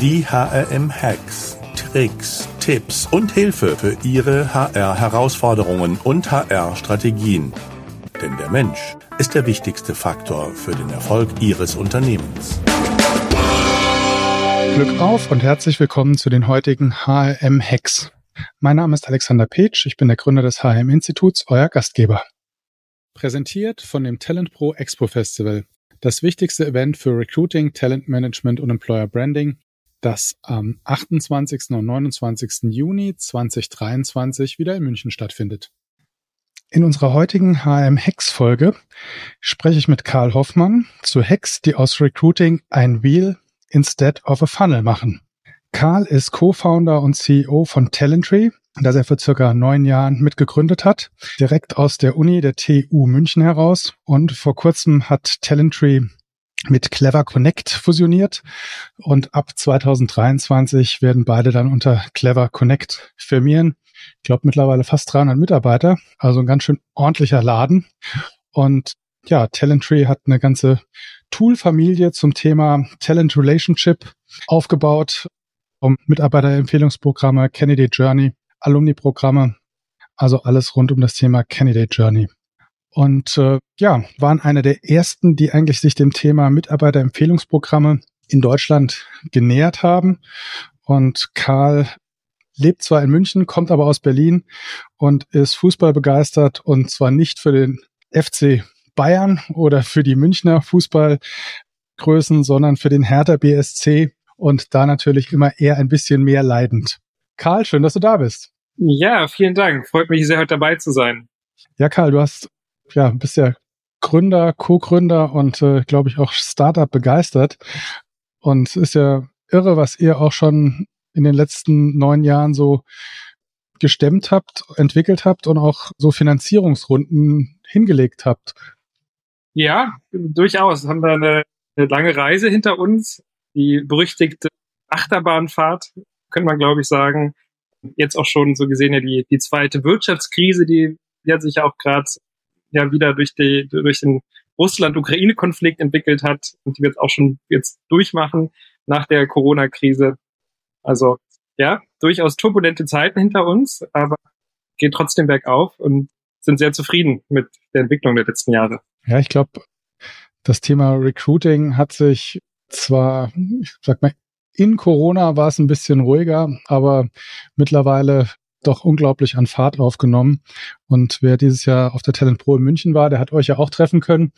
Die HRM-Hacks, Tricks, Tipps und Hilfe für Ihre HR-Herausforderungen und HR-Strategien. Denn der Mensch ist der wichtigste Faktor für den Erfolg Ihres Unternehmens. Glück auf und herzlich willkommen zu den heutigen HRM-Hacks. Mein Name ist Alexander Petsch, ich bin der Gründer des HRM-Instituts, euer Gastgeber. Präsentiert von dem Talent Pro Expo Festival, das wichtigste Event für Recruiting, Talent Management und Employer Branding, das am 28. und 29. Juni 2023 wieder in München stattfindet. In unserer heutigen HM Hex Folge spreche ich mit Karl Hoffmann zu Hacks, die aus Recruiting ein Wheel instead of a Funnel machen. Karl ist Co-Founder und CEO von Talentry, das er vor circa neun Jahren mitgegründet hat, direkt aus der Uni der TU München heraus. Und vor kurzem hat Talentry mit Clever Connect fusioniert und ab 2023 werden beide dann unter Clever Connect firmieren. Ich glaube mittlerweile fast 300 Mitarbeiter, also ein ganz schön ordentlicher Laden. Und ja, Talentry hat eine ganze Toolfamilie zum Thema Talent Relationship aufgebaut, um Mitarbeiterempfehlungsprogramme, Candidate Journey Alumni-Programme, also alles rund um das Thema Candidate Journey. Und äh, ja, waren einer der ersten, die eigentlich sich dem Thema Mitarbeiterempfehlungsprogramme in Deutschland genähert haben. Und Karl lebt zwar in München, kommt aber aus Berlin und ist Fußball begeistert und zwar nicht für den FC Bayern oder für die Münchner Fußballgrößen, sondern für den Hertha BSC und da natürlich immer eher ein bisschen mehr leidend. Karl, schön, dass du da bist. Ja, vielen Dank. Freut mich sehr, heute dabei zu sein. Ja, Karl, du hast, ja, bist ja Gründer, Co-Gründer und, äh, glaube ich, auch Startup begeistert. Und es ist ja irre, was ihr auch schon in den letzten neun Jahren so gestemmt habt, entwickelt habt und auch so Finanzierungsrunden hingelegt habt. Ja, durchaus. Haben wir eine, eine lange Reise hinter uns. Die berüchtigte Achterbahnfahrt, könnte man, glaube ich, sagen jetzt auch schon so gesehen ja die, die zweite Wirtschaftskrise, die, die hat sich ja auch gerade ja wieder durch, die, durch den Russland-Ukraine-Konflikt entwickelt hat und die wir jetzt auch schon jetzt durchmachen nach der Corona-Krise. Also ja, durchaus turbulente Zeiten hinter uns, aber geht trotzdem bergauf und sind sehr zufrieden mit der Entwicklung der letzten Jahre. Ja, ich glaube, das Thema Recruiting hat sich zwar, ich sag mal, in Corona war es ein bisschen ruhiger, aber mittlerweile doch unglaublich an Fahrt aufgenommen. Und wer dieses Jahr auf der Talent Pro in München war, der hat euch ja auch treffen können.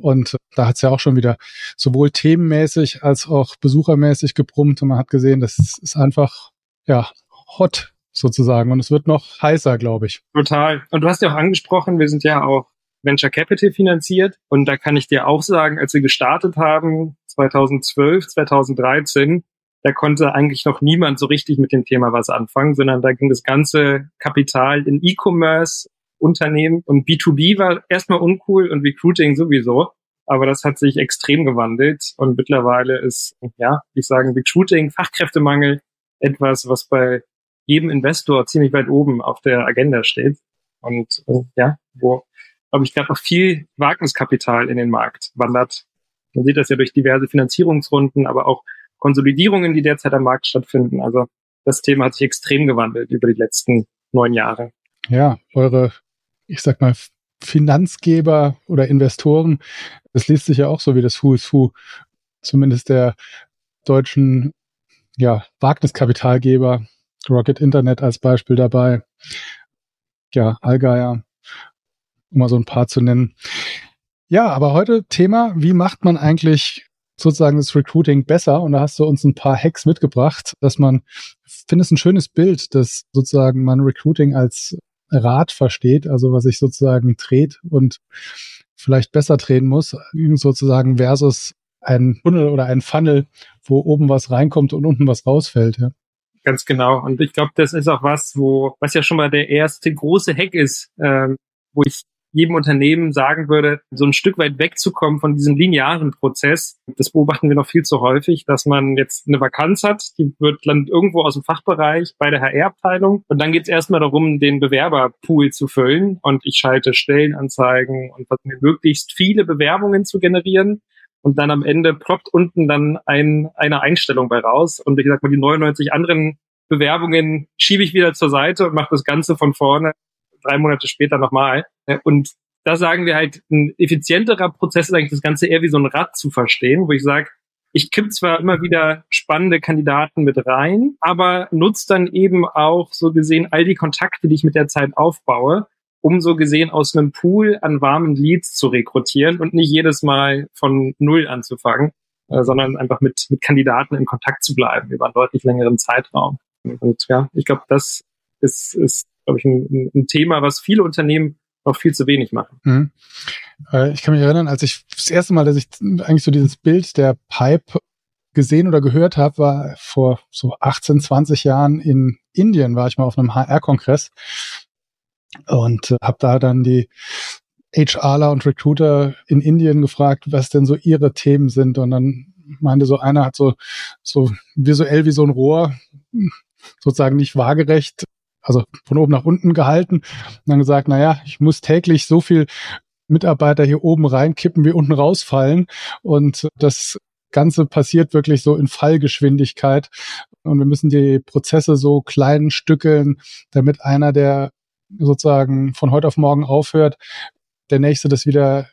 Und da hat es ja auch schon wieder sowohl themenmäßig als auch besuchermäßig gebrummt. Und man hat gesehen, das ist einfach, ja, hot sozusagen. Und es wird noch heißer, glaube ich. Total. Und du hast ja auch angesprochen, wir sind ja auch Venture Capital finanziert. Und da kann ich dir auch sagen, als wir gestartet haben, 2012, 2013, da konnte eigentlich noch niemand so richtig mit dem Thema was anfangen, sondern da ging das ganze Kapital in E-Commerce, Unternehmen und B2B war erstmal uncool und Recruiting sowieso. Aber das hat sich extrem gewandelt und mittlerweile ist, ja, ich sagen, Recruiting, Fachkräftemangel etwas, was bei jedem Investor ziemlich weit oben auf der Agenda steht. Und äh, ja, wo, glaube ich, gerade noch viel Wagniskapital in den Markt wandert. Man sieht das ja durch diverse Finanzierungsrunden, aber auch Konsolidierungen, die derzeit am Markt stattfinden. Also das Thema hat sich extrem gewandelt über die letzten neun Jahre. Ja, eure, ich sag mal, Finanzgeber oder Investoren, das liest sich ja auch so wie das Who is Who, zumindest der deutschen ja, Wagniskapitalgeber, Rocket Internet als Beispiel dabei, ja, Allgeier, um mal so ein paar zu nennen. Ja, aber heute Thema, wie macht man eigentlich sozusagen das Recruiting besser. Und da hast du uns ein paar Hacks mitgebracht, dass man, finde es ein schönes Bild, dass sozusagen man Recruiting als Rad versteht, also was sich sozusagen dreht und vielleicht besser drehen muss, sozusagen versus ein Tunnel oder ein Funnel, wo oben was reinkommt und unten was rausfällt. Ja. Ganz genau. Und ich glaube, das ist auch was, wo, was ja schon mal der erste große Hack ist, ähm, wo ich jedem Unternehmen sagen würde, so ein Stück weit wegzukommen von diesem linearen Prozess. Das beobachten wir noch viel zu häufig, dass man jetzt eine Vakanz hat, die wird landet irgendwo aus dem Fachbereich bei der HR-Abteilung und dann geht es erstmal darum, den Bewerberpool zu füllen und ich schalte Stellenanzeigen und versuche möglichst viele Bewerbungen zu generieren und dann am Ende ploppt unten dann ein, eine Einstellung bei raus und ich sag mal, die 99 anderen Bewerbungen schiebe ich wieder zur Seite und mache das Ganze von vorne drei Monate später nochmal. Und da sagen wir halt, ein effizienterer Prozess ist eigentlich das Ganze eher wie so ein Rad zu verstehen, wo ich sage, ich kipp zwar immer wieder spannende Kandidaten mit rein, aber nutze dann eben auch so gesehen all die Kontakte, die ich mit der Zeit aufbaue, um so gesehen aus einem Pool an warmen Leads zu rekrutieren und nicht jedes Mal von Null anzufangen, äh, sondern einfach mit, mit Kandidaten in Kontakt zu bleiben über einen deutlich längeren Zeitraum. Und ja, ich glaube, das ist, ist glaube ich, ein, ein Thema, was viele Unternehmen noch viel zu wenig machen. Mhm. Äh, ich kann mich erinnern, als ich das erste Mal, dass ich eigentlich so dieses Bild der Pipe gesehen oder gehört habe, war vor so 18, 20 Jahren in Indien, war ich mal auf einem HR-Kongress und äh, habe da dann die HRler und Recruiter in Indien gefragt, was denn so ihre Themen sind. Und dann meinte so einer hat so, so visuell wie so ein Rohr, sozusagen nicht waagerecht, also von oben nach unten gehalten und dann gesagt, na ja, ich muss täglich so viel Mitarbeiter hier oben reinkippen, wie unten rausfallen. Und das Ganze passiert wirklich so in Fallgeschwindigkeit. Und wir müssen die Prozesse so klein stückeln, damit einer, der sozusagen von heute auf morgen aufhört, der nächste das wieder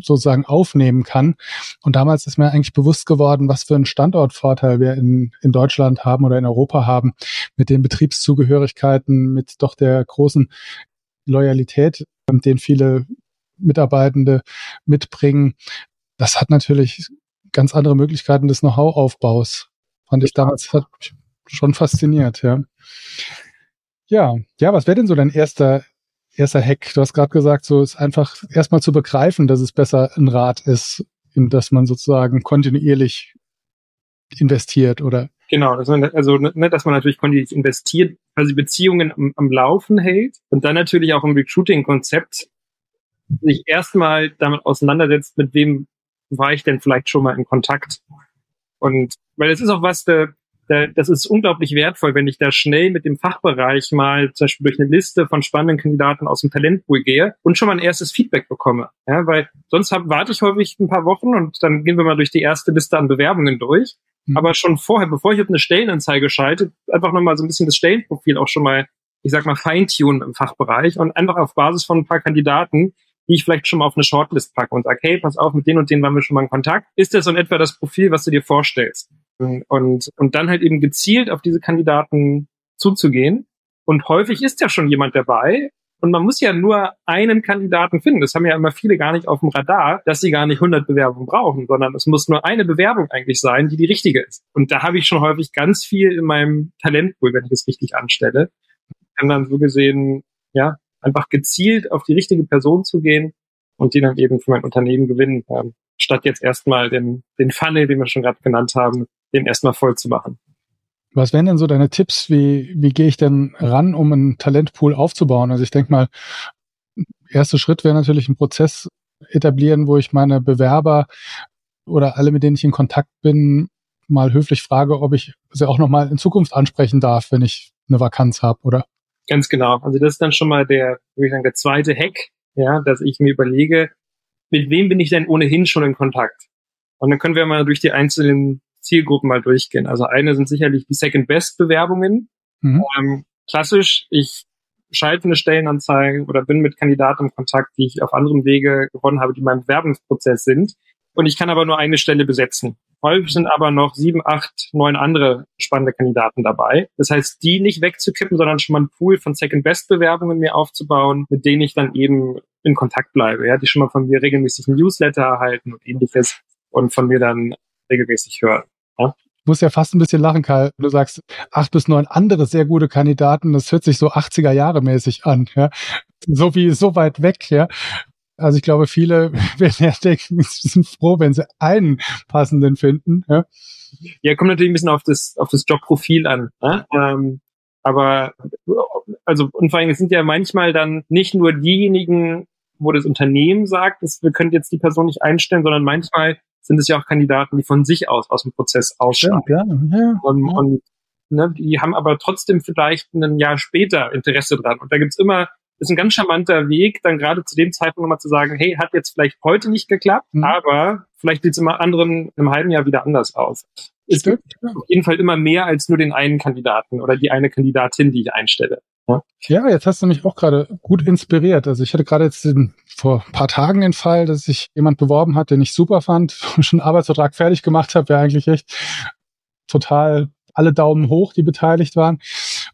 sozusagen aufnehmen kann. Und damals ist mir eigentlich bewusst geworden, was für einen Standortvorteil wir in, in Deutschland haben oder in Europa haben mit den Betriebszugehörigkeiten, mit doch der großen Loyalität, den viele Mitarbeitende mitbringen. Das hat natürlich ganz andere Möglichkeiten des Know-how-Aufbaus. Fand ich damals hat schon fasziniert, ja. Ja, ja, was wäre denn so dein erster erster Hack? Du hast gerade gesagt, so ist einfach erstmal zu begreifen, dass es besser ein Rat ist, in das man sozusagen kontinuierlich investiert oder Genau, dass man, also ne, dass man natürlich kontinuierlich investiert, quasi Beziehungen am, am Laufen hält und dann natürlich auch im Recruiting-Konzept sich erstmal damit auseinandersetzt, mit wem war ich denn vielleicht schon mal in Kontakt. Und weil es ist auch was, das ist unglaublich wertvoll, wenn ich da schnell mit dem Fachbereich mal zum Beispiel durch eine Liste von spannenden Kandidaten aus dem Talentpool gehe und schon mal ein erstes Feedback bekomme. Ja, weil sonst hab, warte ich häufig ein paar Wochen und dann gehen wir mal durch die erste Liste an Bewerbungen durch. Mhm. Aber schon vorher, bevor ich auf eine Stellenanzeige schalte, einfach nochmal so ein bisschen das Stellenprofil auch schon mal, ich sag mal, feintunen im Fachbereich und einfach auf Basis von ein paar Kandidaten die ich vielleicht schon mal auf eine Shortlist packe und sage, hey, pass auf, mit denen und denen waren wir schon mal in Kontakt. Ist das so in etwa das Profil, was du dir vorstellst? Und, und dann halt eben gezielt auf diese Kandidaten zuzugehen. Und häufig ist ja schon jemand dabei. Und man muss ja nur einen Kandidaten finden. Das haben ja immer viele gar nicht auf dem Radar, dass sie gar nicht 100 Bewerbungen brauchen, sondern es muss nur eine Bewerbung eigentlich sein, die die richtige ist. Und da habe ich schon häufig ganz viel in meinem Talentpool, wenn ich es richtig anstelle. Kann dann so gesehen, ja, einfach gezielt auf die richtige Person zu gehen und die dann eben für mein Unternehmen gewinnen, ähm, statt jetzt erstmal den, den Funnel, den wir schon gerade genannt haben, den erstmal voll zu machen. Was wären denn so deine Tipps? Wie, wie gehe ich denn ran, um einen Talentpool aufzubauen? Also ich denke mal, erster Schritt wäre natürlich ein Prozess etablieren, wo ich meine Bewerber oder alle, mit denen ich in Kontakt bin, mal höflich frage, ob ich sie auch nochmal in Zukunft ansprechen darf, wenn ich eine Vakanz habe, oder? Ganz genau. Also das ist dann schon mal der, würde ich sagen, der zweite Hack, ja, dass ich mir überlege, mit wem bin ich denn ohnehin schon in Kontakt? Und dann können wir mal durch die einzelnen Zielgruppen mal durchgehen. Also eine sind sicherlich die Second Best Bewerbungen. Mhm. Ähm, klassisch, ich schalte eine Stellenanzeige oder bin mit Kandidaten im Kontakt, die ich auf anderem Wege gewonnen habe, die in meinem Bewerbungsprozess sind. Und ich kann aber nur eine Stelle besetzen. Häufig sind aber noch sieben, acht, neun andere spannende Kandidaten dabei. Das heißt, die nicht wegzukippen, sondern schon mal einen Pool von Second-Best-Bewerbungen mir aufzubauen, mit denen ich dann eben in Kontakt bleibe, ja, die schon mal von mir regelmäßig ein Newsletter erhalten und ähnliches und von mir dann regelmäßig hören. Ja? Ich muss ja fast ein bisschen lachen, Karl. Du sagst acht bis neun andere sehr gute Kandidaten. Das hört sich so 80er Jahre mäßig an, ja. So wie so weit weg, ja. Also ich glaube, viele werden ja denken, sind froh, wenn sie einen passenden finden. Ja, ja kommt natürlich ein bisschen auf das, auf das Jobprofil an. Ne? Ähm, aber also und vor allem es sind ja manchmal dann nicht nur diejenigen, wo das Unternehmen sagt, dass wir können jetzt die Person nicht einstellen, sondern manchmal sind es ja auch Kandidaten, die von sich aus aus dem Prozess aussteigen. Ja, ja, und, ja. und ne, die haben aber trotzdem vielleicht ein Jahr später Interesse dran. Und da gibt's immer ist ein ganz charmanter Weg, dann gerade zu dem Zeitpunkt nochmal zu sagen, hey, hat jetzt vielleicht heute nicht geklappt, mhm. aber vielleicht sieht es im anderen im halben Jahr wieder anders aus. Es gibt auf jeden Fall immer mehr als nur den einen Kandidaten oder die eine Kandidatin, die ich einstelle. Ja, ja jetzt hast du mich auch gerade gut inspiriert. Also ich hatte gerade jetzt den, vor ein paar Tagen den Fall, dass sich jemand beworben hat, den ich super fand, schon einen Arbeitsvertrag fertig gemacht habe, wäre eigentlich echt total alle Daumen hoch, die beteiligt waren.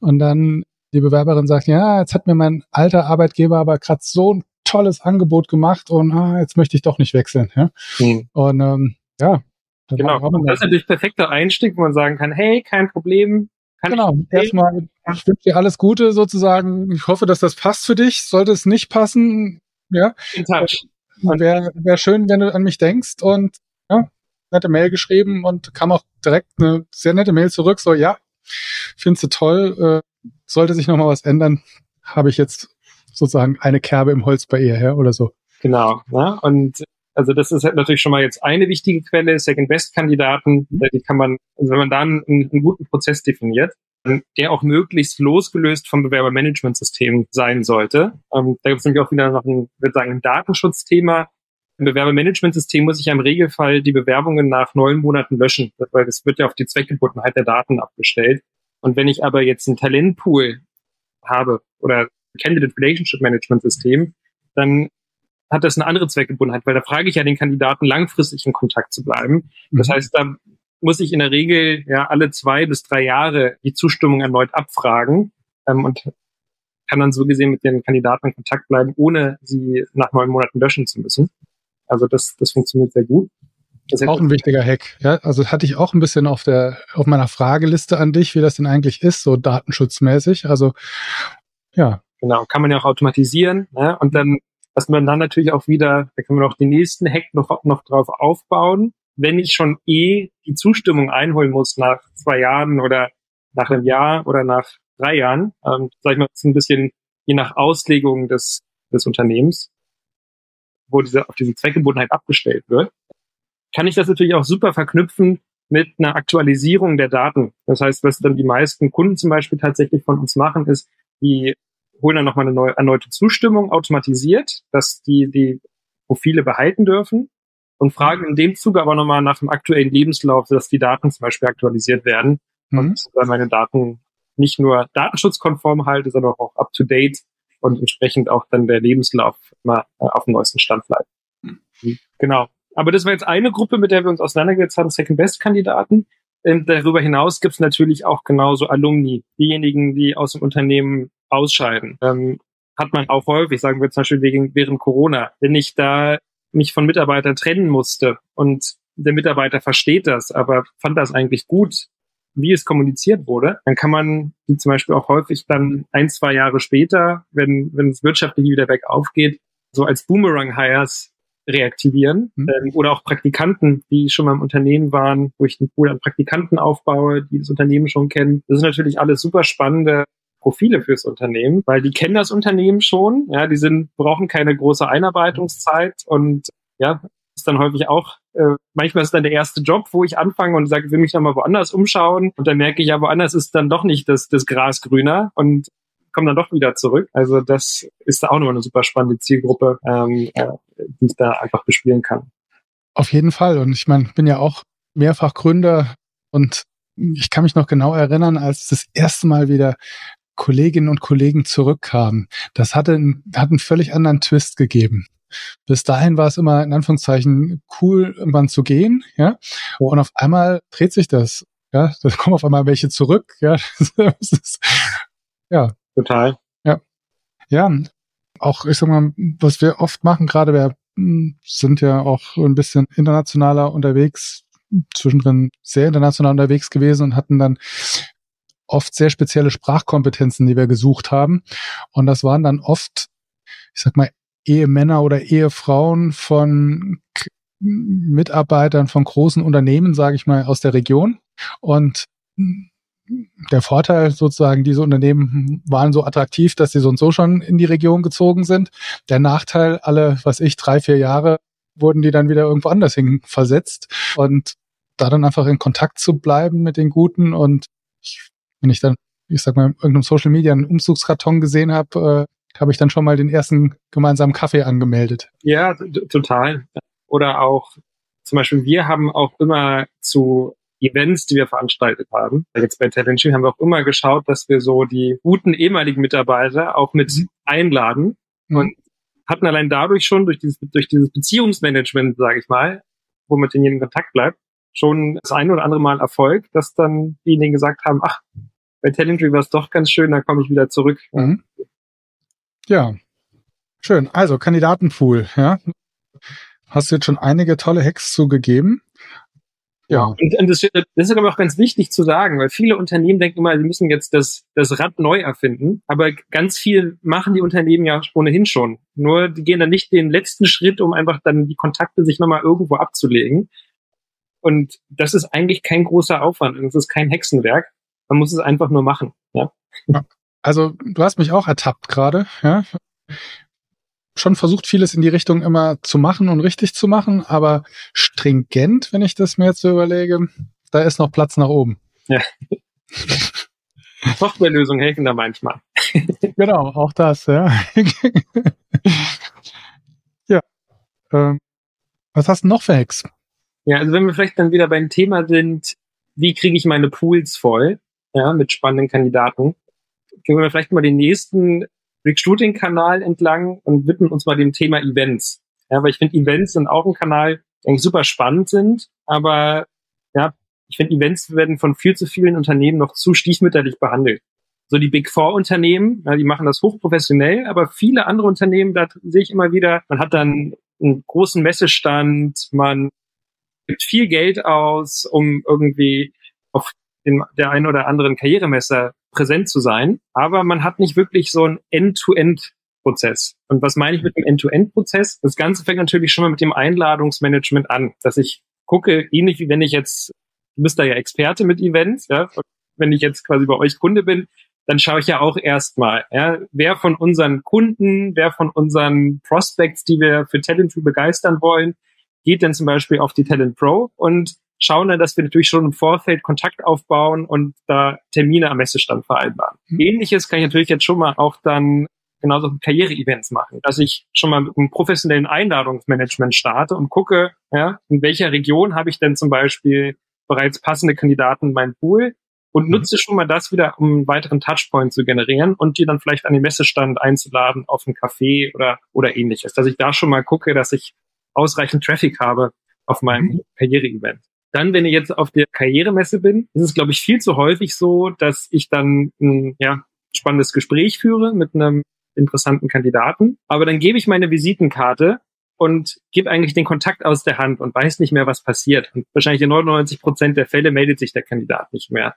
Und dann die Bewerberin sagt, ja, jetzt hat mir mein alter Arbeitgeber aber gerade so ein tolles Angebot gemacht und ah, jetzt möchte ich doch nicht wechseln. Ja? Mhm. Und ähm, ja. Genau, das ist natürlich perfekter Einstieg, wo man sagen kann, hey, kein Problem. Kann genau, erstmal ich wünsche dir alles Gute sozusagen. Ich hoffe, dass das passt für dich. Sollte es nicht passen, ja. In touch. Wäre wär schön, wenn du an mich denkst und ja, nette Mail geschrieben und kam auch direkt eine sehr nette Mail zurück, so ja, findest du toll, äh, sollte sich nochmal was ändern, habe ich jetzt sozusagen eine Kerbe im Holz bei ihr, ja, oder so. Genau, ne? und also das ist halt natürlich schon mal jetzt eine wichtige Quelle, Second-Best-Kandidaten, die kann man, also wenn man dann einen, einen guten Prozess definiert, der auch möglichst losgelöst vom Bewerbermanagementsystem sein sollte. Ähm, da gibt es nämlich auch wieder noch ein, würde sagen, ein Datenschutzthema. Im Bewerbermanagementsystem muss ich ja im Regelfall die Bewerbungen nach neun Monaten löschen, weil das wird ja auf die Zweckgebundenheit der Daten abgestellt. Und wenn ich aber jetzt einen Talentpool habe oder Candidate Relationship Management System, dann hat das eine andere Zweckgebundenheit, weil da frage ich ja den Kandidaten langfristig in Kontakt zu bleiben. Das mhm. heißt, da muss ich in der Regel ja alle zwei bis drei Jahre die Zustimmung erneut abfragen ähm, und kann dann so gesehen mit den Kandidaten in Kontakt bleiben, ohne sie nach neun Monaten löschen zu müssen. Also das, das funktioniert sehr gut. Das ist auch ein wichtiger Hack. Ja, also hatte ich auch ein bisschen auf der, auf meiner Frageliste an dich, wie das denn eigentlich ist, so datenschutzmäßig. Also, ja. Genau, kann man ja auch automatisieren. Ne? Und dann, was man dann natürlich auch wieder, da kann man auch den nächsten Hack noch, noch drauf aufbauen. Wenn ich schon eh die Zustimmung einholen muss nach zwei Jahren oder nach einem Jahr oder nach drei Jahren, ähm, sag ich mal, ist ein bisschen je nach Auslegung des, des Unternehmens, wo diese, auf diese Zweckgebundenheit abgestellt wird, kann ich das natürlich auch super verknüpfen mit einer Aktualisierung der Daten. Das heißt, was dann die meisten Kunden zum Beispiel tatsächlich von uns machen, ist, die holen dann nochmal eine neue, erneute Zustimmung automatisiert, dass die die Profile behalten dürfen und fragen in dem Zuge aber nochmal nach dem aktuellen Lebenslauf, dass die Daten zum Beispiel aktualisiert werden mhm. und dann meine Daten nicht nur datenschutzkonform halte, sondern auch up to date und entsprechend auch dann der Lebenslauf immer äh, auf dem neuesten Stand bleibt. Mhm. Genau. Aber das war jetzt eine Gruppe, mit der wir uns auseinandergesetzt haben, Second Best Kandidaten. Ähm, darüber hinaus gibt es natürlich auch genauso Alumni, diejenigen, die aus dem Unternehmen ausscheiden. Ähm, hat man auch häufig, sagen wir zum Beispiel wegen, während Corona, wenn ich da mich von Mitarbeitern trennen musste und der Mitarbeiter versteht das, aber fand das eigentlich gut, wie es kommuniziert wurde, dann kann man die zum Beispiel auch häufig dann ein, zwei Jahre später, wenn, wenn es wirtschaftlich wieder bergauf geht, so als Boomerang-Hires reaktivieren mhm. ähm, oder auch Praktikanten, die schon mal im Unternehmen waren, wo ich einen Pool an Praktikanten aufbaue, die das Unternehmen schon kennen. Das sind natürlich alles super spannende Profile fürs Unternehmen, weil die kennen das Unternehmen schon, ja, die sind, brauchen keine große Einarbeitungszeit und ja, ist dann häufig auch, äh, manchmal ist dann der erste Job, wo ich anfange und sage, ich will mich nochmal woanders umschauen und dann merke ich ja, woanders ist dann doch nicht das, das Gras grüner und komme dann doch wieder zurück. Also das ist da auch nochmal eine super spannende Zielgruppe, ähm, äh, die ich da einfach bespielen kann. Auf jeden Fall. Und ich meine, ich bin ja auch mehrfach Gründer und ich kann mich noch genau erinnern, als das erste Mal wieder Kolleginnen und Kollegen zurückkamen. Das hatte, einen, hat einen völlig anderen Twist gegeben. Bis dahin war es immer in Anführungszeichen cool, irgendwann zu gehen, ja. Und auf einmal dreht sich das, ja. Da kommen auf einmal welche zurück, ja. Das ist, ja. Total. Ja. Ja. Auch, ich sag mal, was wir oft machen, gerade wir hm, sind ja auch ein bisschen internationaler unterwegs, zwischendrin sehr international unterwegs gewesen und hatten dann oft sehr spezielle Sprachkompetenzen, die wir gesucht haben. Und das waren dann oft, ich sag mal, Ehemänner oder Ehefrauen von Mitarbeitern von großen Unternehmen, sage ich mal, aus der Region. Und der Vorteil sozusagen, diese Unternehmen waren so attraktiv, dass sie so und so schon in die Region gezogen sind. Der Nachteil, alle, was ich, drei, vier Jahre wurden die dann wieder irgendwo anders hin versetzt. Und da dann einfach in Kontakt zu bleiben mit den Guten und ich wenn ich dann, ich sag mal, in irgendeinem Social Media einen Umzugskarton gesehen habe, äh, habe ich dann schon mal den ersten gemeinsamen Kaffee angemeldet. Ja, total. Oder auch zum Beispiel, wir haben auch immer zu Events, die wir veranstaltet haben. Jetzt bei Talentshield haben wir auch immer geschaut, dass wir so die guten ehemaligen Mitarbeiter auch mit mhm. einladen mhm. und hatten allein dadurch schon durch dieses, durch dieses Beziehungsmanagement, sage ich mal, wo man mit denjenigen in Kontakt bleibt, schon das ein oder andere Mal Erfolg, dass dann diejenigen gesagt haben, ach, bei Talentry war es doch ganz schön, dann komme ich wieder zurück. Mhm. Ja, schön. Also Kandidatenpool, ja. Hast du jetzt schon einige tolle Hacks zugegeben. Ja. Und, und das, das ist aber auch ganz wichtig zu sagen, weil viele Unternehmen denken immer, sie müssen jetzt das, das Rad neu erfinden. Aber ganz viel machen die Unternehmen ja ohnehin schon. Nur die gehen dann nicht den letzten Schritt, um einfach dann die Kontakte sich nochmal irgendwo abzulegen. Und das ist eigentlich kein großer Aufwand. Und es ist kein Hexenwerk. Man muss es einfach nur machen. Ja. Also du hast mich auch ertappt gerade. Ja schon versucht, vieles in die Richtung immer zu machen und richtig zu machen, aber stringent, wenn ich das mir jetzt so überlege, da ist noch Platz nach oben. Ja. Softwarelösungen helfen da manchmal. genau, auch das, ja. ja. Ähm, was hast du noch für Hacks? Ja, also wenn wir vielleicht dann wieder beim Thema sind, wie kriege ich meine Pools voll, ja, mit spannenden Kandidaten, gehen wir vielleicht mal den nächsten Recruiting-Kanal entlang und widmen uns mal dem Thema Events. Ja, weil ich finde, Events sind auch ein Kanal, die eigentlich super spannend sind, aber ja, ich finde, Events werden von viel zu vielen Unternehmen noch zu stiefmütterlich behandelt. So die Big Four Unternehmen, ja, die machen das hochprofessionell, aber viele andere Unternehmen, da sehe ich immer wieder, man hat dann einen großen Messestand, man gibt viel Geld aus, um irgendwie auf den, der einen oder anderen Karrieremesser präsent zu sein, aber man hat nicht wirklich so einen End-to-End-Prozess. Und was meine ich mit dem End-to-End-Prozess? Das Ganze fängt natürlich schon mal mit dem Einladungsmanagement an, dass ich gucke, ähnlich wie wenn ich jetzt, du bist da ja Experte mit Events, ja, wenn ich jetzt quasi bei euch Kunde bin, dann schaue ich ja auch erstmal, ja, wer von unseren Kunden, wer von unseren Prospects, die wir für Talent begeistern wollen, geht denn zum Beispiel auf die Talent Pro und schauen dann, dass wir natürlich schon im Vorfeld Kontakt aufbauen und da Termine am Messestand vereinbaren. Mhm. Ähnliches kann ich natürlich jetzt schon mal auch dann genauso Karriere-Events machen, dass ich schon mal mit einem professionellen Einladungsmanagement starte und gucke, ja, in welcher Region habe ich denn zum Beispiel bereits passende Kandidaten in meinem Pool und mhm. nutze schon mal das wieder, um einen weiteren Touchpoint zu generieren und die dann vielleicht an den Messestand einzuladen auf ein Café oder, oder ähnliches. Dass ich da schon mal gucke, dass ich ausreichend Traffic habe auf meinem mhm. Karriere-Event. Dann, wenn ich jetzt auf der Karrieremesse bin, ist es, glaube ich, viel zu häufig so, dass ich dann ein ja, spannendes Gespräch führe mit einem interessanten Kandidaten. Aber dann gebe ich meine Visitenkarte und gebe eigentlich den Kontakt aus der Hand und weiß nicht mehr, was passiert. Und wahrscheinlich in 99 Prozent der Fälle meldet sich der Kandidat nicht mehr.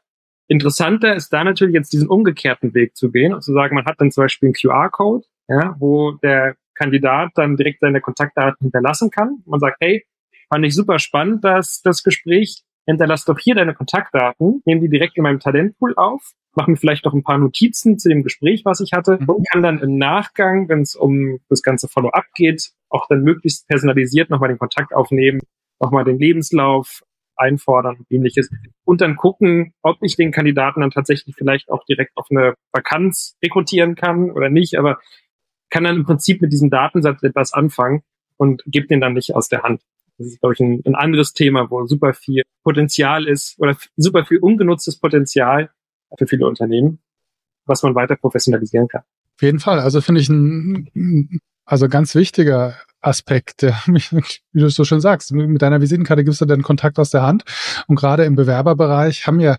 Interessanter ist da natürlich jetzt diesen umgekehrten Weg zu gehen und zu sagen, man hat dann zum Beispiel einen QR-Code, ja, wo der Kandidat dann direkt seine Kontaktdaten hinterlassen kann. Man sagt, hey, Fand ich super spannend, dass das Gespräch. Hinterlass doch hier deine Kontaktdaten, nehme die direkt in meinem Talentpool auf, mache mir vielleicht noch ein paar Notizen zu dem Gespräch, was ich hatte mhm. und kann dann im Nachgang, wenn es um das ganze Follow-up geht, auch dann möglichst personalisiert nochmal den Kontakt aufnehmen, nochmal den Lebenslauf einfordern und ähnliches und dann gucken, ob ich den Kandidaten dann tatsächlich vielleicht auch direkt auf eine Vakanz rekrutieren kann oder nicht, aber kann dann im Prinzip mit diesem Datensatz etwas anfangen und gibt den dann nicht aus der Hand. Das ist, glaube ich, ein, ein anderes Thema, wo super viel Potenzial ist oder super viel ungenutztes Potenzial für viele Unternehmen, was man weiter professionalisieren kann. Auf jeden Fall. Also finde ich ein, also ganz wichtiger Aspekt, der wie du es so schön sagst, mit deiner Visitenkarte gibst du den Kontakt aus der Hand. Und gerade im Bewerberbereich haben ja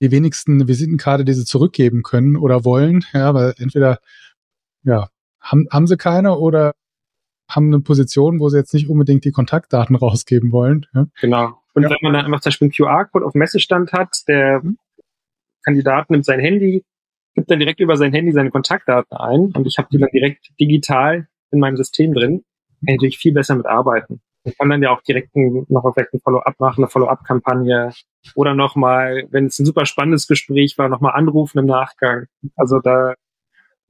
die wenigsten eine Visitenkarte, die sie zurückgeben können oder wollen. Ja, weil entweder, ja, haben, haben sie keine oder haben eine Position, wo sie jetzt nicht unbedingt die Kontaktdaten rausgeben wollen. Ja? Genau. Und ja. wenn man dann einfach zum Beispiel einen QR-Code auf Messestand hat, der mhm. Kandidat nimmt sein Handy, gibt dann direkt über sein Handy seine Kontaktdaten ein und ich habe die dann direkt digital in meinem System drin, kann ich natürlich viel besser mitarbeiten. Ich kann dann ja auch direkt noch vielleicht ein Follow-up machen, eine Follow-up-Kampagne oder nochmal, wenn es ein super spannendes Gespräch war, nochmal anrufen im Nachgang. Also da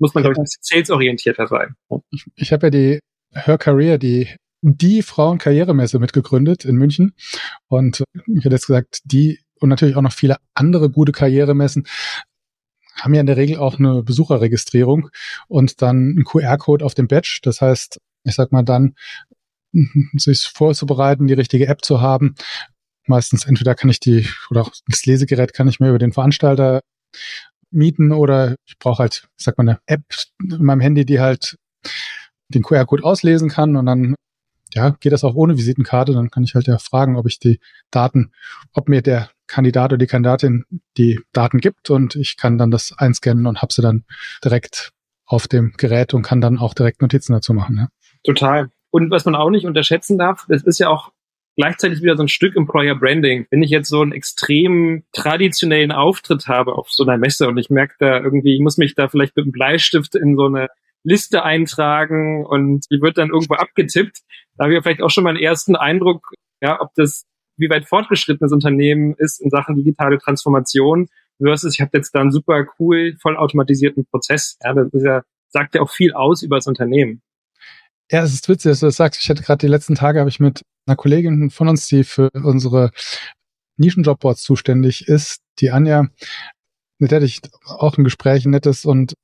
muss man, glaube ich, ein bisschen salesorientierter sein. Ich, ich habe ja die Her Career, die die Frauenkarrieremesse mitgegründet in München. Und ich hätte jetzt gesagt, die und natürlich auch noch viele andere gute Karrieremessen. haben ja in der Regel auch eine Besucherregistrierung und dann einen QR-Code auf dem Badge. Das heißt, ich sag mal dann, sich vorzubereiten, die richtige App zu haben. Meistens entweder kann ich die, oder auch das Lesegerät kann ich mir über den Veranstalter mieten oder ich brauche halt, ich sag mal, eine App in meinem Handy, die halt den QR-Code auslesen kann und dann ja, geht das auch ohne Visitenkarte, dann kann ich halt ja fragen, ob ich die Daten, ob mir der Kandidat oder die Kandidatin die Daten gibt und ich kann dann das einscannen und habe sie dann direkt auf dem Gerät und kann dann auch direkt Notizen dazu machen. Ja. Total. Und was man auch nicht unterschätzen darf, das ist ja auch gleichzeitig wieder so ein Stück Employer Branding. Wenn ich jetzt so einen extrem traditionellen Auftritt habe auf so einer Messe und ich merke da irgendwie, ich muss mich da vielleicht mit einem Bleistift in so eine Liste eintragen und die wird dann irgendwo abgetippt, da habe ich vielleicht auch schon mal einen ersten Eindruck, ja, ob das, wie weit fortgeschritten das Unternehmen ist in Sachen digitale Transformation versus ich habe jetzt da einen super cool, vollautomatisierten Prozess. Ja, das ist ja, sagt ja auch viel aus über das Unternehmen. Ja, es ist witzig, dass du das sagst. Ich hatte gerade die letzten Tage habe ich mit einer Kollegin von uns, die für unsere Nischenjobboards zuständig ist, die Anja, mit der ich auch ein Gespräch, nettes, und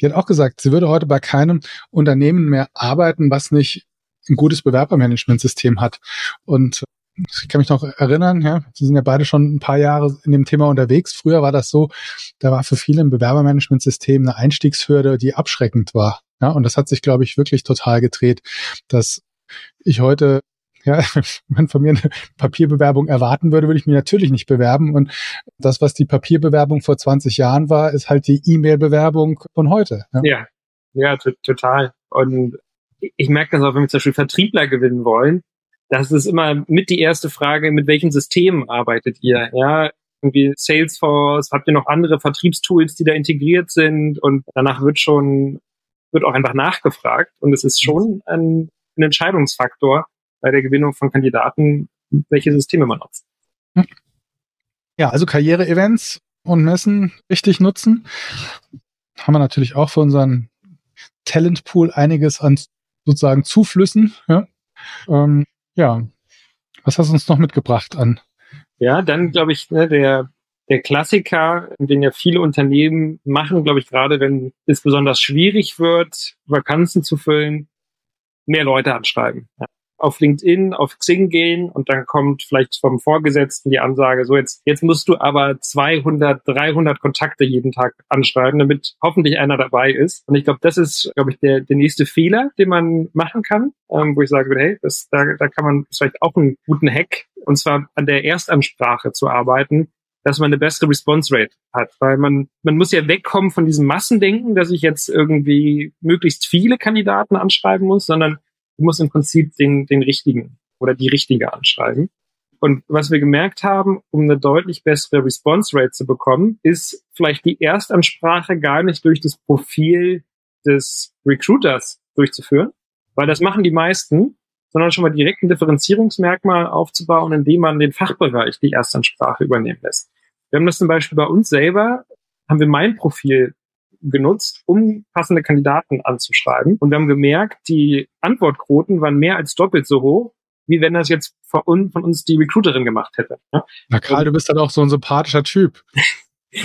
die hat auch gesagt, sie würde heute bei keinem Unternehmen mehr arbeiten, was nicht ein gutes Bewerbermanagementsystem hat. Und ich kann mich noch erinnern, ja, wir sind ja beide schon ein paar Jahre in dem Thema unterwegs. Früher war das so, da war für viele ein Bewerbermanagementsystem eine Einstiegshürde, die abschreckend war. Ja, und das hat sich, glaube ich, wirklich total gedreht, dass ich heute ja, wenn man von mir eine Papierbewerbung erwarten würde, würde ich mich natürlich nicht bewerben. Und das, was die Papierbewerbung vor 20 Jahren war, ist halt die E-Mail-Bewerbung von heute. Ja, ja, ja total. Und ich merke das auch, wenn wir zum Beispiel Vertriebler gewinnen wollen. Das ist immer mit die erste Frage, mit welchen Systemen arbeitet ihr? Ja, irgendwie Salesforce, habt ihr noch andere Vertriebstools, die da integriert sind? Und danach wird schon, wird auch einfach nachgefragt. Und es ist schon ein, ein Entscheidungsfaktor bei der Gewinnung von Kandidaten, welche Systeme man nutzt. Ja, also Karriere-Events und Messen richtig nutzen. Haben wir natürlich auch für unseren Talentpool einiges an sozusagen Zuflüssen. Ja, ähm, ja. was hast du uns noch mitgebracht an? Ja, dann glaube ich, ne, der, der Klassiker, den ja viele Unternehmen machen, glaube ich, gerade wenn es besonders schwierig wird, Vakanzen zu füllen, mehr Leute anschreiben. Ja auf LinkedIn, auf Xing gehen und dann kommt vielleicht vom Vorgesetzten die Ansage, so jetzt, jetzt musst du aber 200, 300 Kontakte jeden Tag anschreiben, damit hoffentlich einer dabei ist. Und ich glaube, das ist, glaube ich, der, der nächste Fehler, den man machen kann, ähm, wo ich sage, hey, das, da, da kann man vielleicht auch einen guten Hack, und zwar an der Erstansprache zu arbeiten, dass man eine bessere Response Rate hat, weil man man muss ja wegkommen von diesem Massendenken, dass ich jetzt irgendwie möglichst viele Kandidaten anschreiben muss, sondern Du musst im Prinzip den, den richtigen oder die richtige anschreiben. Und was wir gemerkt haben, um eine deutlich bessere Response Rate zu bekommen, ist vielleicht die Erstansprache gar nicht durch das Profil des Recruiters durchzuführen, weil das machen die meisten, sondern schon mal direkt ein Differenzierungsmerkmal aufzubauen, indem man den Fachbereich die Erstansprache übernehmen lässt. Wir haben das zum Beispiel bei uns selber, haben wir mein Profil genutzt, um passende Kandidaten anzuschreiben. Und wir haben gemerkt, die Antwortquoten waren mehr als doppelt so hoch, wie wenn das jetzt von, uns, von uns die Recruiterin gemacht hätte. Na Karl, du bist dann auch so ein sympathischer Typ.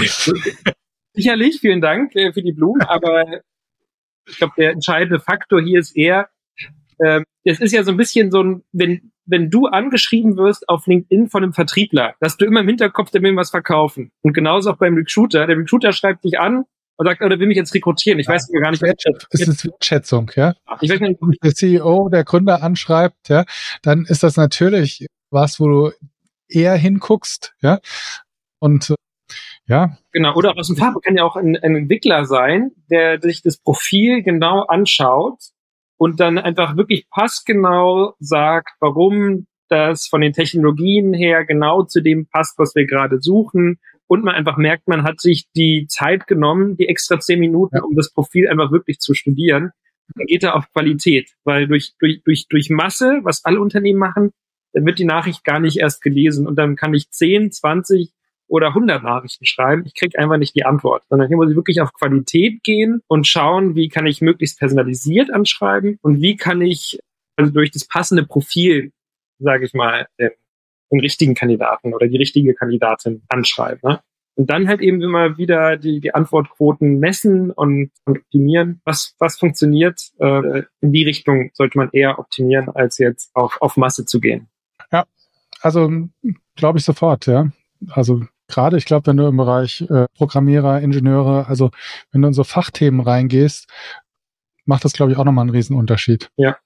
Sicherlich, vielen Dank äh, für die Blumen, aber ich glaube, der entscheidende Faktor hier ist eher, äh, es ist ja so ein bisschen so ein, wenn, wenn du angeschrieben wirst auf LinkedIn von einem Vertriebler, dass du immer im Hinterkopf, der will was verkaufen. Und genauso auch beim Recruiter. Der Recruiter schreibt dich an und sagt, oder will mich jetzt rekrutieren. Ich ja, weiß gar nicht. Ist es Wertschätzung, ja? Ich weiß nicht. Wenn der CEO, der Gründer anschreibt, ja, dann ist das natürlich was, wo du eher hinguckst, ja. Und ja. Genau, oder aus dem Fach kann ja auch ein, ein Entwickler sein, der sich das Profil genau anschaut und dann einfach wirklich passgenau sagt, warum das von den Technologien her genau zu dem passt, was wir gerade suchen und man einfach merkt, man hat sich die Zeit genommen, die extra zehn Minuten, ja. um das Profil einfach wirklich zu studieren. Dann geht er auf Qualität, weil durch, durch, durch, durch Masse, was alle Unternehmen machen, dann wird die Nachricht gar nicht erst gelesen und dann kann ich 10, 20 oder 100 Nachrichten schreiben. Ich kriege einfach nicht die Antwort, sondern hier muss ich wirklich auf Qualität gehen und schauen, wie kann ich möglichst personalisiert anschreiben und wie kann ich also durch das passende Profil, sage ich mal, den richtigen Kandidaten oder die richtige Kandidatin anschreiben. Ne? Und dann halt eben immer wieder die, die Antwortquoten messen und, und optimieren. Was, was funktioniert? Äh, in die Richtung sollte man eher optimieren, als jetzt auf, auf Masse zu gehen. Ja, also glaube ich sofort, ja. Also gerade, ich glaube, wenn du im Bereich äh, Programmierer, Ingenieure, also wenn du in so Fachthemen reingehst, macht das, glaube ich, auch nochmal einen Riesenunterschied. Ja.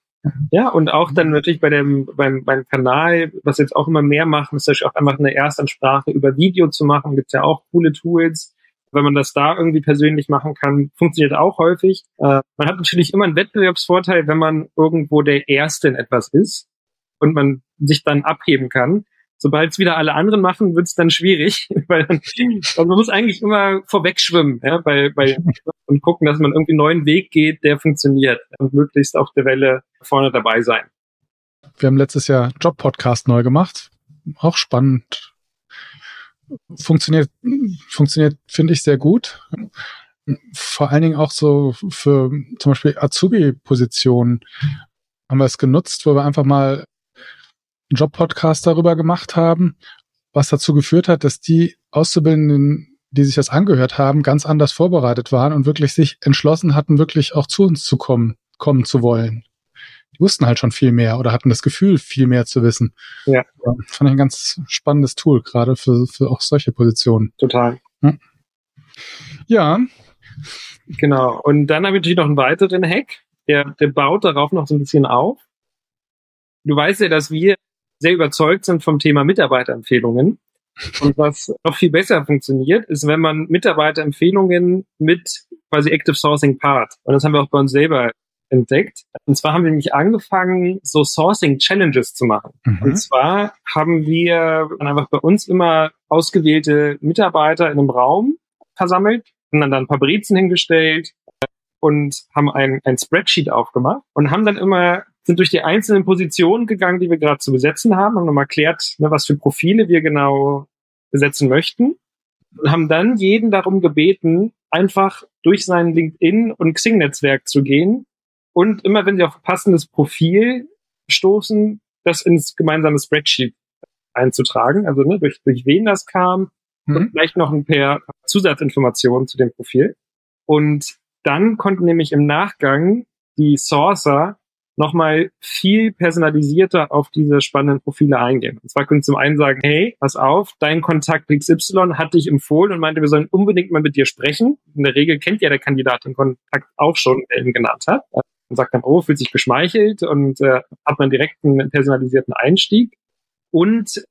Ja, und auch dann natürlich bei dem, beim, beim Kanal, was jetzt auch immer mehr machen, ist natürlich auch einfach eine Erstansprache über Video zu machen, gibt's ja auch coole Tools. Wenn man das da irgendwie persönlich machen kann, funktioniert auch häufig. Äh, man hat natürlich immer einen Wettbewerbsvorteil, wenn man irgendwo der Erste in etwas ist und man sich dann abheben kann. Sobald es wieder alle anderen machen, wird es dann schwierig, weil dann, also man muss eigentlich immer vorwegschwimmen, ja, bei, bei, und gucken, dass man irgendwie einen neuen Weg geht, der funktioniert und möglichst auf der Welle vorne dabei sein. Wir haben letztes Jahr Job-Podcast neu gemacht. Auch spannend. Funktioniert, funktioniert, finde ich, sehr gut. Vor allen Dingen auch so für zum Beispiel Azubi-Positionen haben wir es genutzt, wo wir einfach mal Job-Podcast darüber gemacht haben, was dazu geführt hat, dass die Auszubildenden, die sich das angehört haben, ganz anders vorbereitet waren und wirklich sich entschlossen hatten, wirklich auch zu uns zu kommen, kommen zu wollen. Die wussten halt schon viel mehr oder hatten das Gefühl, viel mehr zu wissen. Ja. ja fand ich ein ganz spannendes Tool, gerade für, für auch solche Positionen. Total. Hm? Ja. Genau. Und dann habe ich natürlich noch einen weiteren Hack, der, der baut darauf noch so ein bisschen auf. Du weißt ja, dass wir sehr überzeugt sind vom Thema Mitarbeiterempfehlungen. Und was noch viel besser funktioniert, ist, wenn man Mitarbeiterempfehlungen mit quasi Active Sourcing Part. Und das haben wir auch bei uns selber entdeckt. Und zwar haben wir nämlich angefangen, so Sourcing Challenges zu machen. Mhm. Und zwar haben wir einfach bei uns immer ausgewählte Mitarbeiter in einem Raum versammelt und dann, dann ein paar Brezen hingestellt und haben ein, ein Spreadsheet aufgemacht und haben dann immer sind durch die einzelnen Positionen gegangen, die wir gerade zu besetzen haben, haben nochmal erklärt, ne, was für Profile wir genau besetzen möchten und haben dann jeden darum gebeten, einfach durch sein LinkedIn und Xing-Netzwerk zu gehen und immer, wenn sie auf ein passendes Profil stoßen, das ins gemeinsame Spreadsheet einzutragen, also ne, durch, durch wen das kam mhm. und vielleicht noch ein paar Zusatzinformationen zu dem Profil. Und dann konnten nämlich im Nachgang die Sourcer nochmal viel personalisierter auf diese spannenden Profile eingehen. Und zwar können Sie zum einen sagen, hey, pass auf, dein Kontakt XY hat dich empfohlen und meinte, wir sollen unbedingt mal mit dir sprechen. In der Regel kennt ja der Kandidat den Kontakt auch schon, der ihn genannt hat. Und sagt dann, oh, fühlt sich geschmeichelt und äh, hat man direkt einen personalisierten Einstieg. Und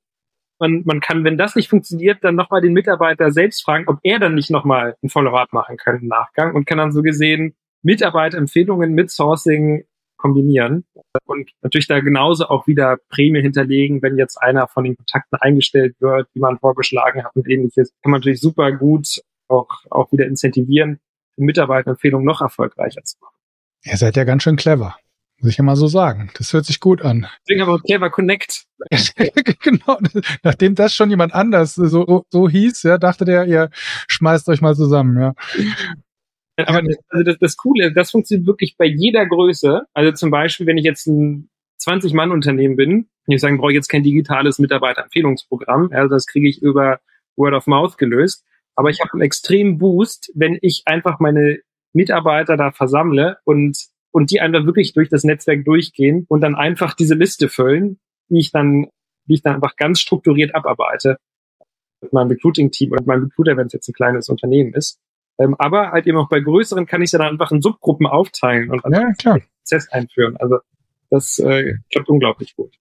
man, man kann, wenn das nicht funktioniert, dann nochmal den Mitarbeiter selbst fragen, ob er dann nicht nochmal ein Follow-up machen kann im Nachgang und kann dann so gesehen Mitarbeiterempfehlungen mit Sourcing kombinieren und natürlich da genauso auch wieder Prämie hinterlegen, wenn jetzt einer von den Kontakten eingestellt wird, die man vorgeschlagen hat und ähnliches, kann man natürlich super gut auch, auch wieder incentivieren, die Mitarbeiterempfehlung noch erfolgreicher zu machen. Ihr seid ja ganz schön clever. Muss ich ja mal so sagen. Das hört sich gut an. Deswegen aber Clever Connect. genau. Nachdem das schon jemand anders so, so hieß, ja, dachte der, ihr schmeißt euch mal zusammen, ja. Aber das, also das, das Coole, das funktioniert wirklich bei jeder Größe. Also zum Beispiel, wenn ich jetzt ein 20-Mann-Unternehmen bin, und ich sagen, brauche ich jetzt kein digitales Mitarbeiterempfehlungsprogramm. Also das kriege ich über Word of Mouth gelöst. Aber ich habe einen extremen Boost, wenn ich einfach meine Mitarbeiter da versammle und, und die einfach wirklich durch das Netzwerk durchgehen und dann einfach diese Liste füllen, die ich dann, die ich dann einfach ganz strukturiert abarbeite mit meinem Recruiting-Team mit meinem Recruiter, wenn es jetzt ein kleines Unternehmen ist. Ähm, aber halt eben auch bei größeren kann ich ja dann einfach in Subgruppen aufteilen und ja, klar. Prozess einführen. Also das äh, klappt unglaublich gut.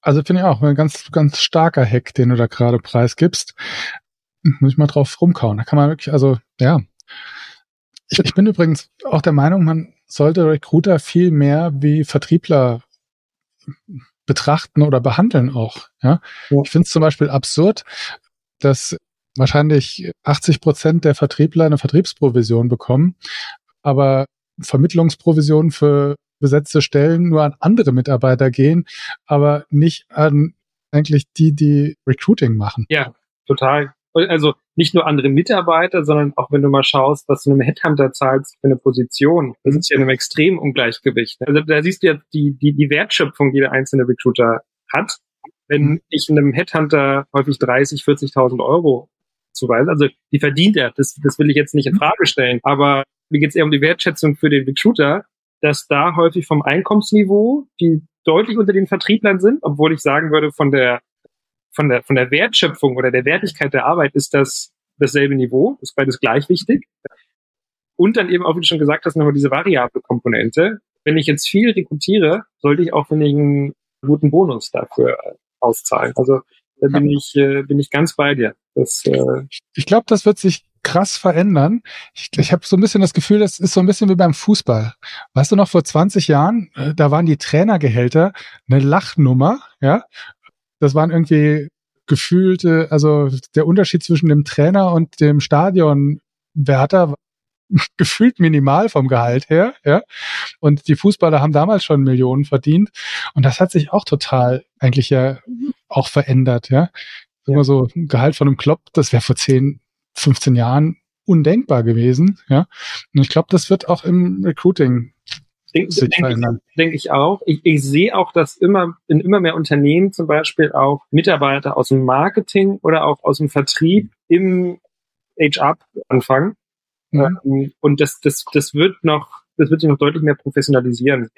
Also finde ich auch ein ganz, ganz starker Hack, den du da gerade preisgibst. Muss ich mal drauf rumkauen. Da kann man wirklich, also ja. Ich, ich bin übrigens auch der Meinung, man sollte Recruiter viel mehr wie Vertriebler betrachten oder behandeln auch. Ja? ja. Ich finde es zum Beispiel absurd, dass wahrscheinlich 80 Prozent der Vertriebler eine Vertriebsprovision bekommen, aber Vermittlungsprovisionen für besetzte Stellen nur an andere Mitarbeiter gehen, aber nicht an eigentlich die, die Recruiting machen. Ja, total. Also nicht nur andere Mitarbeiter, sondern auch wenn du mal schaust, was du einem Headhunter zahlst für eine Position, das ist ja in einem extremen Ungleichgewicht. Also da siehst du ja die, die, die Wertschöpfung, die der einzelne Recruiter hat. Wenn ich einem Headhunter häufig 30, 40.000 Euro zuweisen. Also die verdient er, das, das will ich jetzt nicht in Frage stellen. Aber mir geht es eher um die Wertschätzung für den Recruiter, dass da häufig vom Einkommensniveau, die deutlich unter den Vertrieblern sind, obwohl ich sagen würde, von der, von der, von der Wertschöpfung oder der Wertigkeit der Arbeit ist das dasselbe Niveau, ist beides gleich wichtig. Und dann eben auch, wie du schon gesagt hast, nochmal diese variable Komponente. Wenn ich jetzt viel rekrutiere, sollte ich auch einen guten Bonus dafür auszahlen. Also da bin ich, äh, bin ich ganz bei dir. Das, äh ich glaube, das wird sich krass verändern. Ich, ich habe so ein bisschen das Gefühl, das ist so ein bisschen wie beim Fußball. Weißt du noch, vor 20 Jahren, äh, da waren die Trainergehälter eine Lachnummer, ja. Das waren irgendwie gefühlte, also der Unterschied zwischen dem Trainer und dem Stadionwärter gefühlt minimal vom Gehalt her, ja. Und die Fußballer haben damals schon Millionen verdient. Und das hat sich auch total eigentlich ja auch verändert, ja. Immer so ein Gehalt von einem Klopp, das wäre vor 10, 15 Jahren undenkbar gewesen, ja. Und ich glaube, das wird auch im Recruiting Denke denk, denk ich auch. Ich, ich sehe auch, dass immer in immer mehr Unternehmen zum Beispiel auch Mitarbeiter aus dem Marketing oder auch aus dem Vertrieb im HR anfangen. Mhm. Ähm, und das, das, das wird noch, das wird sich noch deutlich mehr professionalisieren.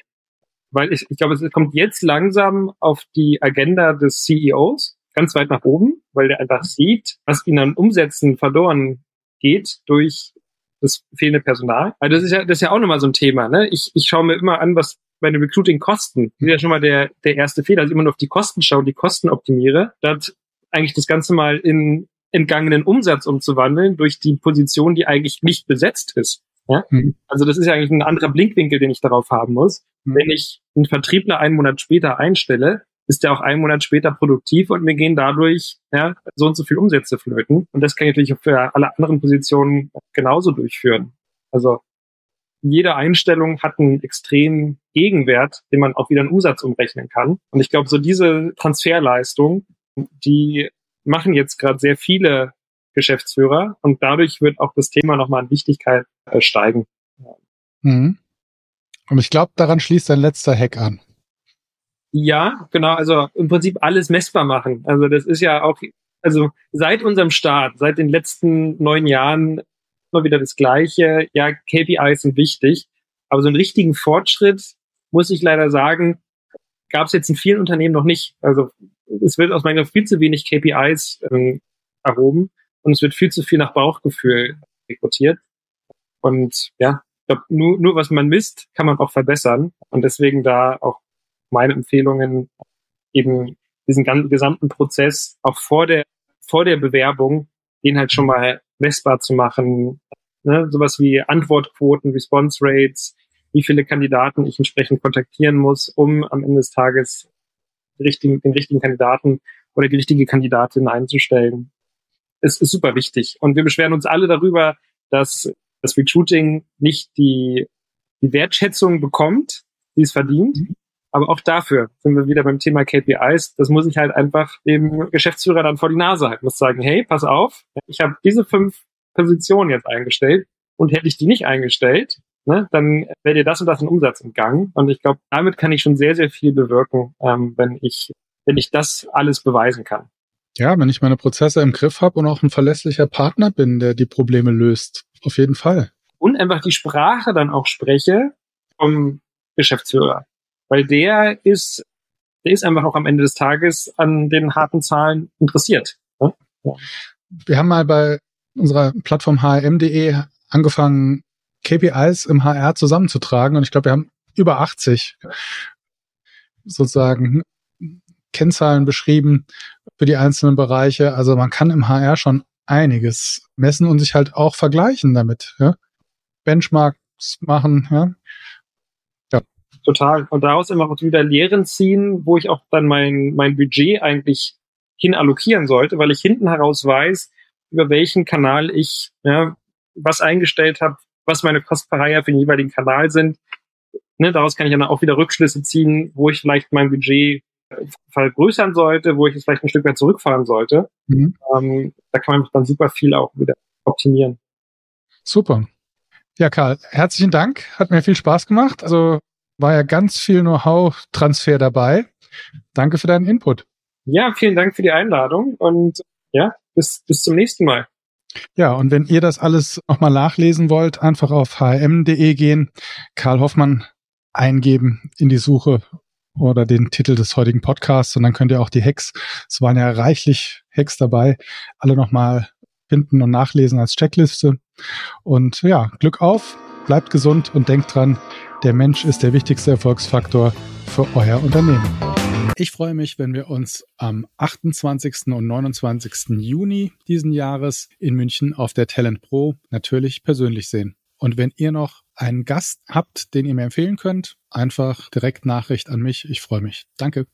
Weil ich, ich glaube, es kommt jetzt langsam auf die Agenda des CEOs ganz weit nach oben, weil der einfach sieht, was ihnen an Umsätzen verloren geht durch das fehlende Personal. Also das ist ja, das ist ja auch nochmal so ein Thema. Ne? Ich, ich schaue mir immer an, was meine Recruiting kosten. Das ist ja schon mal der, der erste Fehler. Also immer nur auf die Kosten schaue, die Kosten optimiere, statt eigentlich das Ganze mal in entgangenen Umsatz umzuwandeln durch die Position, die eigentlich nicht besetzt ist. Ja? Mhm. Also das ist ja eigentlich ein anderer Blinkwinkel, den ich darauf haben muss. Wenn ich einen Vertriebler einen Monat später einstelle, ist der auch einen Monat später produktiv und mir gehen dadurch ja, so und so viel Umsätze flöten. Und das kann ich natürlich für alle anderen Positionen genauso durchführen. Also jede Einstellung hat einen extremen Gegenwert, den man auch wieder in Umsatz umrechnen kann. Und ich glaube, so diese Transferleistung, die machen jetzt gerade sehr viele Geschäftsführer und dadurch wird auch das Thema nochmal an Wichtigkeit äh, steigen. Mhm. Und ich glaube, daran schließt ein letzter Hack an. Ja, genau, also im Prinzip alles messbar machen. Also das ist ja auch, also seit unserem Start, seit den letzten neun Jahren immer wieder das Gleiche. Ja, KPIs sind wichtig, aber so einen richtigen Fortschritt, muss ich leider sagen, gab es jetzt in vielen Unternehmen noch nicht. Also es wird aus meiner Sicht viel zu wenig KPIs ähm, erhoben und es wird viel zu viel nach Bauchgefühl rekrutiert. Und ja, glaube, nur, nur was man misst, kann man auch verbessern. Und deswegen da auch meine Empfehlungen, eben diesen ganzen gesamten Prozess auch vor der, vor der Bewerbung, den halt schon mal messbar zu machen. Ne? Sowas wie Antwortquoten, Response Rates, wie viele Kandidaten ich entsprechend kontaktieren muss, um am Ende des Tages den richtigen, den richtigen Kandidaten oder die richtige Kandidatin einzustellen. Es ist super wichtig. Und wir beschweren uns alle darüber, dass das Recruiting nicht die, die Wertschätzung bekommt, die es verdient. Mhm. Aber auch dafür sind wir wieder beim Thema KPIs. Das muss ich halt einfach dem Geschäftsführer dann vor die Nase halten. Muss sagen, hey, pass auf, ich habe diese fünf Positionen jetzt eingestellt und hätte ich die nicht eingestellt, ne, dann wäre dir das und das ein Umsatz entgangen. Und ich glaube, damit kann ich schon sehr, sehr viel bewirken, ähm, wenn ich, wenn ich das alles beweisen kann. Ja, wenn ich meine Prozesse im Griff habe und auch ein verlässlicher Partner bin, der die Probleme löst. Auf jeden Fall. Und einfach die Sprache dann auch spreche vom Geschäftsführer. Weil der ist, der ist einfach auch am Ende des Tages an den harten Zahlen interessiert. Ne? Ja. Wir haben mal bei unserer Plattform hm.de angefangen, KPIs im HR zusammenzutragen. Und ich glaube, wir haben über 80 sozusagen Kennzahlen beschrieben für die einzelnen Bereiche. Also man kann im HR schon einiges messen und sich halt auch vergleichen damit. Ja? Benchmarks machen. Ja? ja. Total. Und daraus immer auch wieder Lehren ziehen, wo ich auch dann mein, mein Budget eigentlich hin allokieren sollte, weil ich hinten heraus weiß, über welchen Kanal ich ja, was eingestellt habe, was meine Kosten für den jeweiligen Kanal sind. Ne, daraus kann ich dann auch wieder Rückschlüsse ziehen, wo ich vielleicht mein Budget vergrößern sollte, wo ich es vielleicht ein Stück weit zurückfahren sollte. Mhm. Ähm, da kann man dann super viel auch wieder optimieren. Super. Ja, Karl, herzlichen Dank. Hat mir viel Spaß gemacht. Also war ja ganz viel Know-how-Transfer dabei. Danke für deinen Input. Ja, vielen Dank für die Einladung und ja, bis, bis zum nächsten Mal. Ja, und wenn ihr das alles nochmal nachlesen wollt, einfach auf hm.de gehen, Karl Hoffmann eingeben in die Suche oder den Titel des heutigen Podcasts und dann könnt ihr auch die Hacks, es waren ja reichlich Hacks dabei, alle nochmal finden und nachlesen als Checkliste. Und ja, Glück auf, bleibt gesund und denkt dran, der Mensch ist der wichtigste Erfolgsfaktor für euer Unternehmen. Ich freue mich, wenn wir uns am 28. und 29. Juni diesen Jahres in München auf der Talent Pro natürlich persönlich sehen. Und wenn ihr noch einen Gast habt, den ihr mir empfehlen könnt, einfach direkt Nachricht an mich. Ich freue mich. Danke.